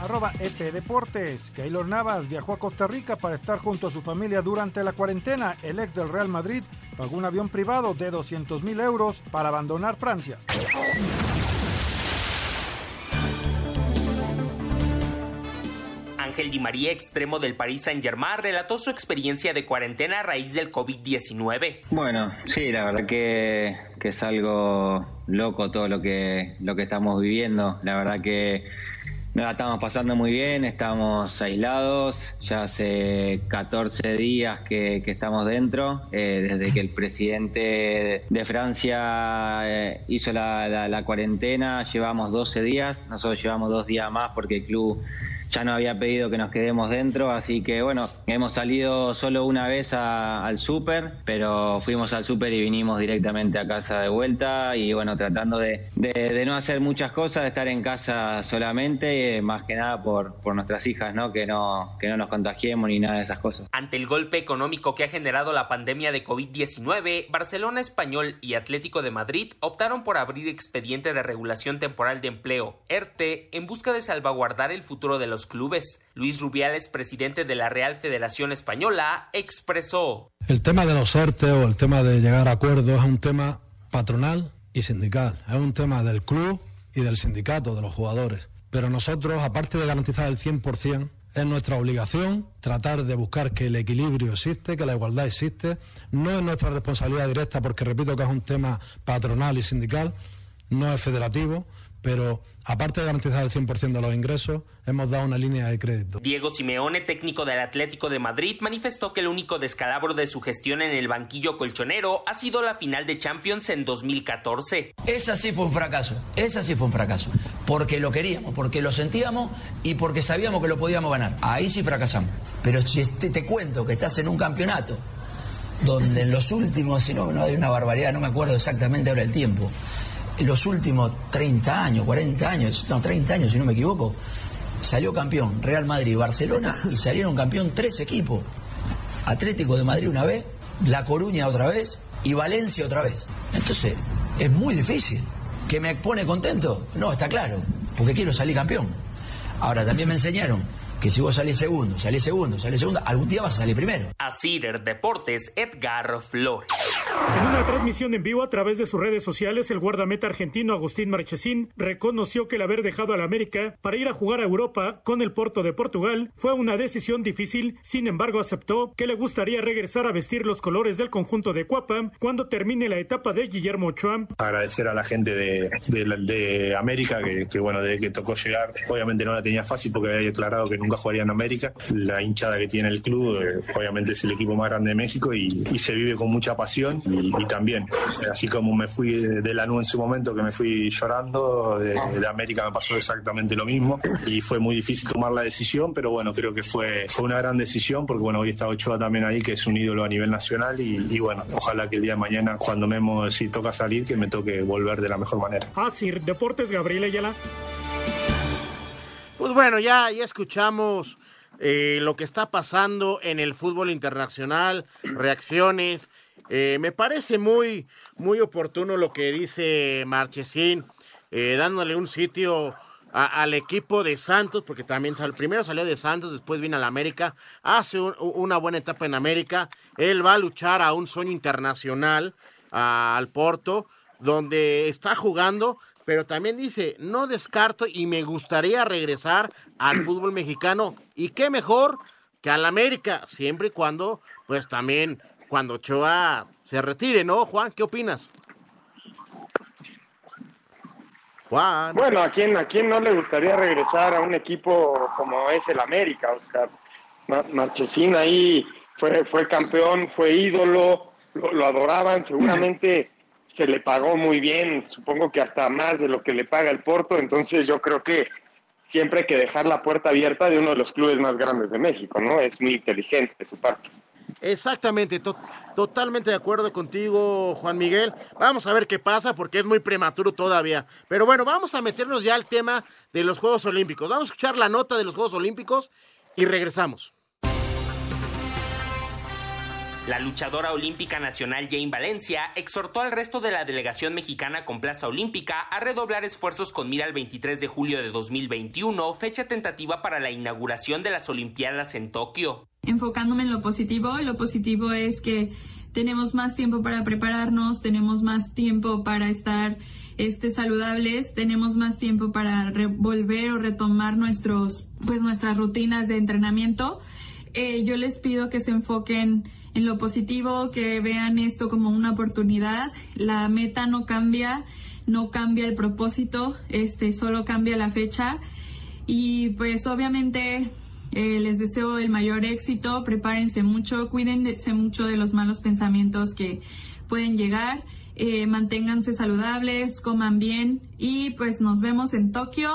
Arroba EP Deportes. Keylor Navas viajó a Costa Rica para estar junto a su familia durante la cuarentena. El ex del Real Madrid pagó un avión privado de 200 mil euros para abandonar Francia. Ángel Di María, extremo del Paris Saint-Germain, relató su experiencia de cuarentena a raíz del COVID-19. Bueno, sí, la verdad que, es algo loco todo lo que, lo que estamos viviendo. La verdad que no la estamos pasando muy bien, estamos aislados, ya hace 14 días que, estamos dentro, eh, desde que el presidente de Francia eh, hizo la, la cuarentena, llevamos 12 días, nosotros llevamos dos días más porque el club ya no había pedido que nos quedemos dentro, así que bueno, hemos salido solo una vez al súper, pero fuimos al súper y vinimos directamente a casa de vuelta y bueno, tratando de, no hacer muchas cosas, de estar en casa solamente, más que nada por, por nuestras hijas, ¿no? Que, ¿no? que no nos contagiemos ni nada de esas cosas. Ante el golpe económico que ha generado la pandemia de COVID-19, Barcelona Español y Atlético de Madrid optaron por abrir expediente de regulación temporal de empleo, ERTE, en busca de salvaguardar el futuro de los clubes. Luis Rubiales, presidente de la Real Federación Española, expresó. El tema de los ERTE o el tema de llegar a acuerdos es un tema patronal y sindical. Es un tema del club y del sindicato, de los jugadores. Pero nosotros, aparte de garantizar el 100%, es nuestra obligación tratar de buscar que el equilibrio existe, que la igualdad existe. No es nuestra responsabilidad directa porque repito que es un tema patronal y sindical, no es federativo, pero aparte de garantizar el 100% de los ingresos, hemos dado una línea de crédito. Diego Simeone, técnico del Atlético de Madrid, manifestó que el único descalabro de su gestión en el banquillo colchonero ha sido la final de Champions en 2014. Esa sí fue un fracaso, esa sí fue un fracaso, porque lo queríamos, porque lo sentíamos y porque sabíamos que lo podíamos ganar. Ahí sí fracasamos. Pero si te, te cuento que estás en un campeonato donde en los últimos, si no, no hay una barbaridad, no me acuerdo exactamente ahora el tiempo, los últimos 30 años, 40 años, no, 30 años si no me equivoco, salió campeón Real Madrid y Barcelona y salieron campeón tres equipos. Atlético de Madrid una vez, La Coruña otra vez y Valencia otra vez. Entonces, es muy difícil. ¿Que me pone contento? No, está claro, porque quiero salir campeón. Ahora, también me enseñaron que si vos salís segundo, salís segundo, salís segundo, algún día vas a salir primero. A Cider Deportes, Edgar Flores. En una transmisión en vivo a través de sus redes sociales, el guardameta argentino Agustín Marchesín reconoció que el haber dejado al América para ir a jugar a Europa con el Porto de Portugal fue una decisión difícil, sin embargo aceptó que le gustaría regresar a vestir los colores del conjunto de Cuapa cuando termine la etapa de Guillermo Ochoa. Agradecer a la gente de, América que, bueno, desde que tocó llegar, obviamente no la tenía fácil porque había declarado que nunca jugaría en América. La hinchada que tiene el club, eh, obviamente es el equipo más grande de México y se vive con mucha pasión y, y, también, así como me fui de, la nube en su momento, que me fui llorando, de, de, América me pasó exactamente lo mismo y fue muy difícil tomar la decisión, pero bueno, creo que fue, fue una gran decisión porque bueno, hoy está Ochoa también ahí, que es un ídolo a nivel nacional y, y bueno, ojalá que el día de mañana, cuando Memo, si toca salir, que me toque volver de la mejor manera. Así, Deportes Gabriel Ayala. Pues bueno, ya, ya escuchamos eh, lo que está pasando en el fútbol internacional, reacciones. Eh, me parece muy, muy oportuno lo que dice Marchesín, eh, dándole un sitio a, al equipo de Santos, porque también sal, primero salió de Santos, después vino a la América, hace un, una buena etapa en América. Él va a luchar a un sueño internacional, a, al Porto, donde está jugando, pero también dice, no descarto y me gustaría regresar al (clears throat) fútbol mexicano. Y qué mejor que al América, siempre y cuando, pues también, cuando Ochoa se retire, ¿no, Juan? ¿Qué opinas? Juan. Bueno, ¿a quién, ¿a quién no le gustaría regresar a un equipo como es el América, Oscar? Marchesín ahí fue, fue campeón, fue ídolo, lo, lo adoraban, seguramente (clears throat) se le pagó muy bien, supongo que hasta más de lo que le paga el Porto, entonces yo creo que siempre hay que dejar la puerta abierta de uno de los clubes más grandes de México, ¿no? Es muy inteligente de su parte. Exactamente, to totalmente de acuerdo contigo, Juan Miguel. Vamos a ver qué pasa porque es muy prematuro todavía. Pero bueno, vamos a meternos ya al tema de los Juegos Olímpicos. Vamos a escuchar la nota de los Juegos Olímpicos y regresamos. La luchadora olímpica nacional Jane Valencia exhortó al resto de la delegación mexicana con plaza olímpica a redoblar esfuerzos con mira al 23 de julio de 2021, fecha tentativa para la inauguración de las Olimpiadas en Tokio. Enfocándome en lo positivo, lo positivo es que tenemos más tiempo para prepararnos, tenemos más tiempo para estar este, saludables, tenemos más tiempo para volver o retomar nuestros, pues, nuestras rutinas de entrenamiento. Eh, yo les pido que se enfoquen en lo positivo, que vean esto como una oportunidad. La meta no cambia, no cambia el propósito, este solo cambia la fecha. Y pues obviamente eh, les deseo el mayor éxito, prepárense mucho, cuídense mucho de los malos pensamientos que pueden llegar. Eh, manténganse saludables, coman bien y pues nos vemos en Tokio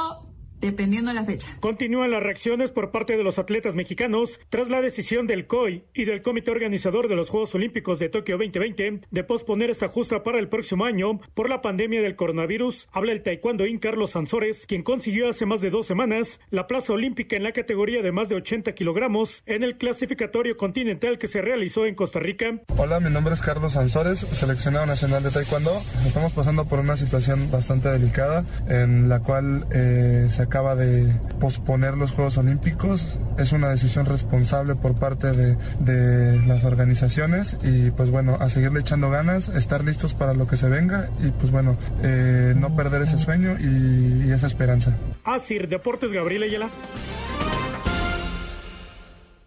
dependiendo de la fecha. Continúan las reacciones por parte de los atletas mexicanos tras la decisión del COI y del comité organizador de los Juegos Olímpicos de Tokio 2020 de posponer esta justa para el próximo año por la pandemia del coronavirus. Habla el taekwondoín Carlos Sansores, quien consiguió hace más de dos semanas la plaza olímpica en la categoría de más de 80 kilogramos en el clasificatorio continental que se realizó en Costa Rica. Hola, mi nombre es Carlos Sansores, seleccionado nacional de taekwondo. Estamos pasando por una situación bastante delicada en la cual eh, se acaba de posponer los Juegos Olímpicos. Es una decisión responsable por parte de, de, las organizaciones y pues bueno, a seguirle echando ganas, estar listos para lo que se venga y pues bueno, eh, no perder ese sueño y, y esa esperanza. Asir Deportes Gabriel Ayala.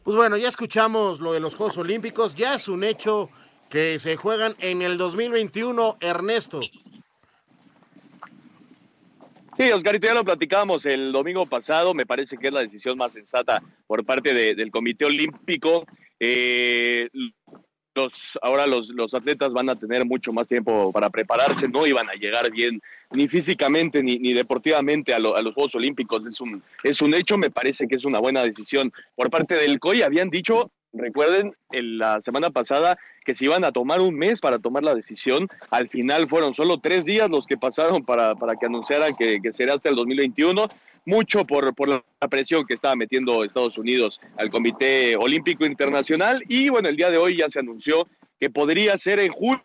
Pues bueno, ya escuchamos lo de los Juegos Olímpicos, ya es un hecho que se juegan en el 2021, Ernesto. Sí, Oscarito, ya lo platicamos el domingo pasado. Me parece que es la decisión más sensata por parte del Comité Olímpico. Eh, los, ahora los, los atletas van a tener mucho más tiempo para prepararse, no iban a llegar bien ni físicamente ni, ni deportivamente a, a, los Juegos Olímpicos. Es un, es un hecho, me parece que es una buena decisión por parte del COI. Habían dicho Recuerden, en la semana pasada que se iban a tomar un mes para tomar la decisión. Al final fueron solo tres días los que pasaron para, para que anunciaran que, que será hasta el 2021. Mucho por, por la presión que estaba metiendo Estados Unidos al Comité Olímpico Internacional. Y bueno, el día de hoy ya se anunció que podría ser en julio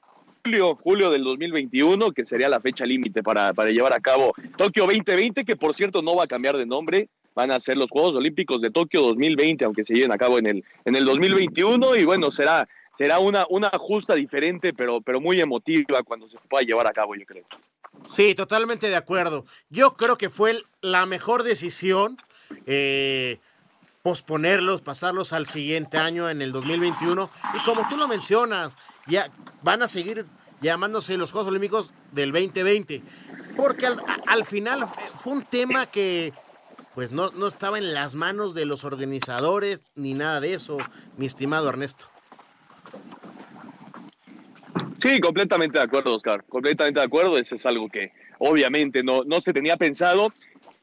julio, del 2021, que sería la fecha límite para, para llevar a cabo Tokio 2020, que por cierto no va a cambiar de nombre, van a ser los Juegos Olímpicos de Tokio 2020, aunque se lleven a cabo en el, en el 2021 y bueno, será, será una, una justa diferente, pero, pero muy emotiva cuando se pueda llevar a cabo, yo creo. Sí, totalmente de acuerdo. Yo creo que fue la mejor decisión eh, posponerlos, pasarlos al siguiente año, en el 2021. Y como tú lo mencionas, ya van a seguir llamándose los Juegos Olímpicos del 2020. Porque al, al final fue un tema que pues no, no estaba en las manos de los organizadores ni nada de eso, mi estimado Ernesto. Sí, completamente de acuerdo, Oscar. Completamente de acuerdo. Eso es algo que obviamente no, no se tenía pensado.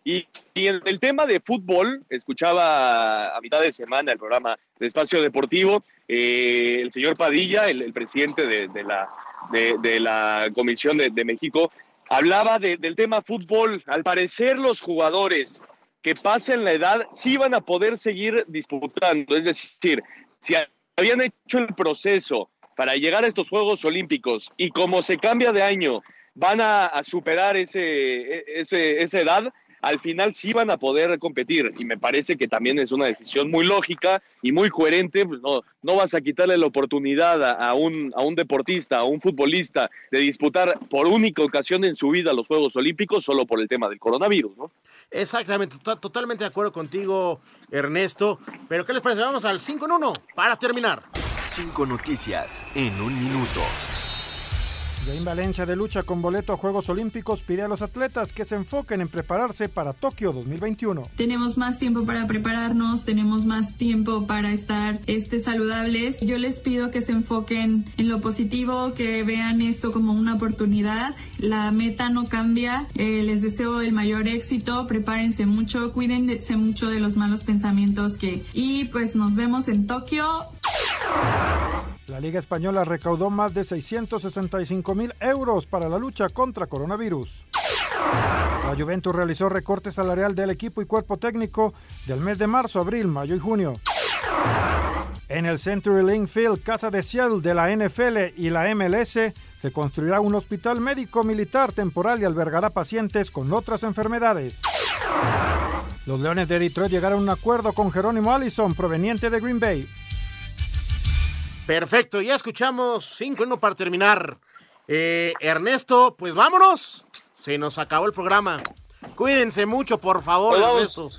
Y, y, en el tema de fútbol, escuchaba a mitad de semana el programa de Espacio Deportivo, eh, el señor Padilla, el, presidente de, la, de, la Comisión de México, hablaba del tema fútbol. Al parecer los jugadores que pasen la edad sí van a poder seguir disputando. Es decir, si habían hecho el proceso para llegar a estos Juegos Olímpicos y como se cambia de año van a, a superar ese, ese, esa edad, al final sí van a poder competir y me parece que también es una decisión muy lógica y muy coherente, pues no, no vas a quitarle la oportunidad a, a, un, a un deportista, a un futbolista de disputar por única ocasión en su vida los Juegos Olímpicos solo por el tema del coronavirus, ¿no? Exactamente, totalmente de acuerdo contigo, Ernesto, pero ¿qué les parece? Vamos al 5 en 1 para terminar. Cinco noticias en un minuto. Jaime Valencia de lucha con boleto a Juegos Olímpicos pide a los atletas que se enfoquen en prepararse para Tokio 2021. Tenemos más tiempo para prepararnos, tenemos más tiempo para estar este, saludables. Yo les pido que se enfoquen en lo positivo, que vean esto como una oportunidad. La meta no cambia. Eh, les deseo el mayor éxito. Prepárense mucho, cuídense mucho de los malos pensamientos que... Y pues nos vemos en Tokio. La Liga Española recaudó más de 665 mil euros para la lucha contra coronavirus. La Juventus realizó recorte salarial del equipo y cuerpo técnico del mes de marzo, abril, mayo y junio. En el Century Link Field, casa de Seattle de la NFL y la MLS, se construirá un hospital médico militar temporal y albergará pacientes con otras enfermedades. Los Leones de Detroit llegaron a un acuerdo con Jerónimo Allison, proveniente de Green Bay. Perfecto, ya escuchamos 5 1 para terminar. Eh, Ernesto, pues vámonos. Se nos acabó el programa. Cuídense mucho, por favor, Pues. Ernesto.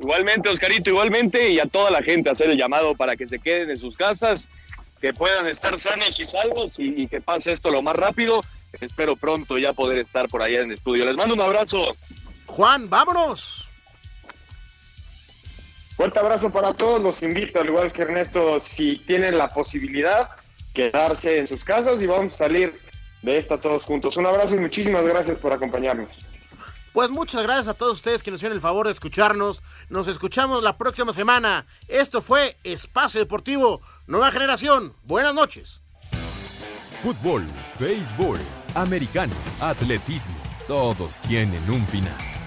Igualmente, Oscarito, igualmente, y a toda la gente hacer el llamado para que se queden en sus casas, que puedan estar sanos y salvos y, y que pase esto lo más rápido. Espero pronto ya poder estar por allá en el estudio. Les mando un abrazo. Juan, vámonos. Fuerte abrazo para todos, los invito, al igual que Ernesto, si tienen la posibilidad, quedarse en sus casas y vamos a salir de esta todos juntos. Un abrazo y muchísimas gracias por acompañarnos. Pues muchas gracias a todos ustedes que nos hicieron el favor de escucharnos. Nos escuchamos la próxima semana. Esto fue Espacio Deportivo, Nueva Generación. Buenas noches. Fútbol, béisbol, americano, atletismo, todos tienen un final.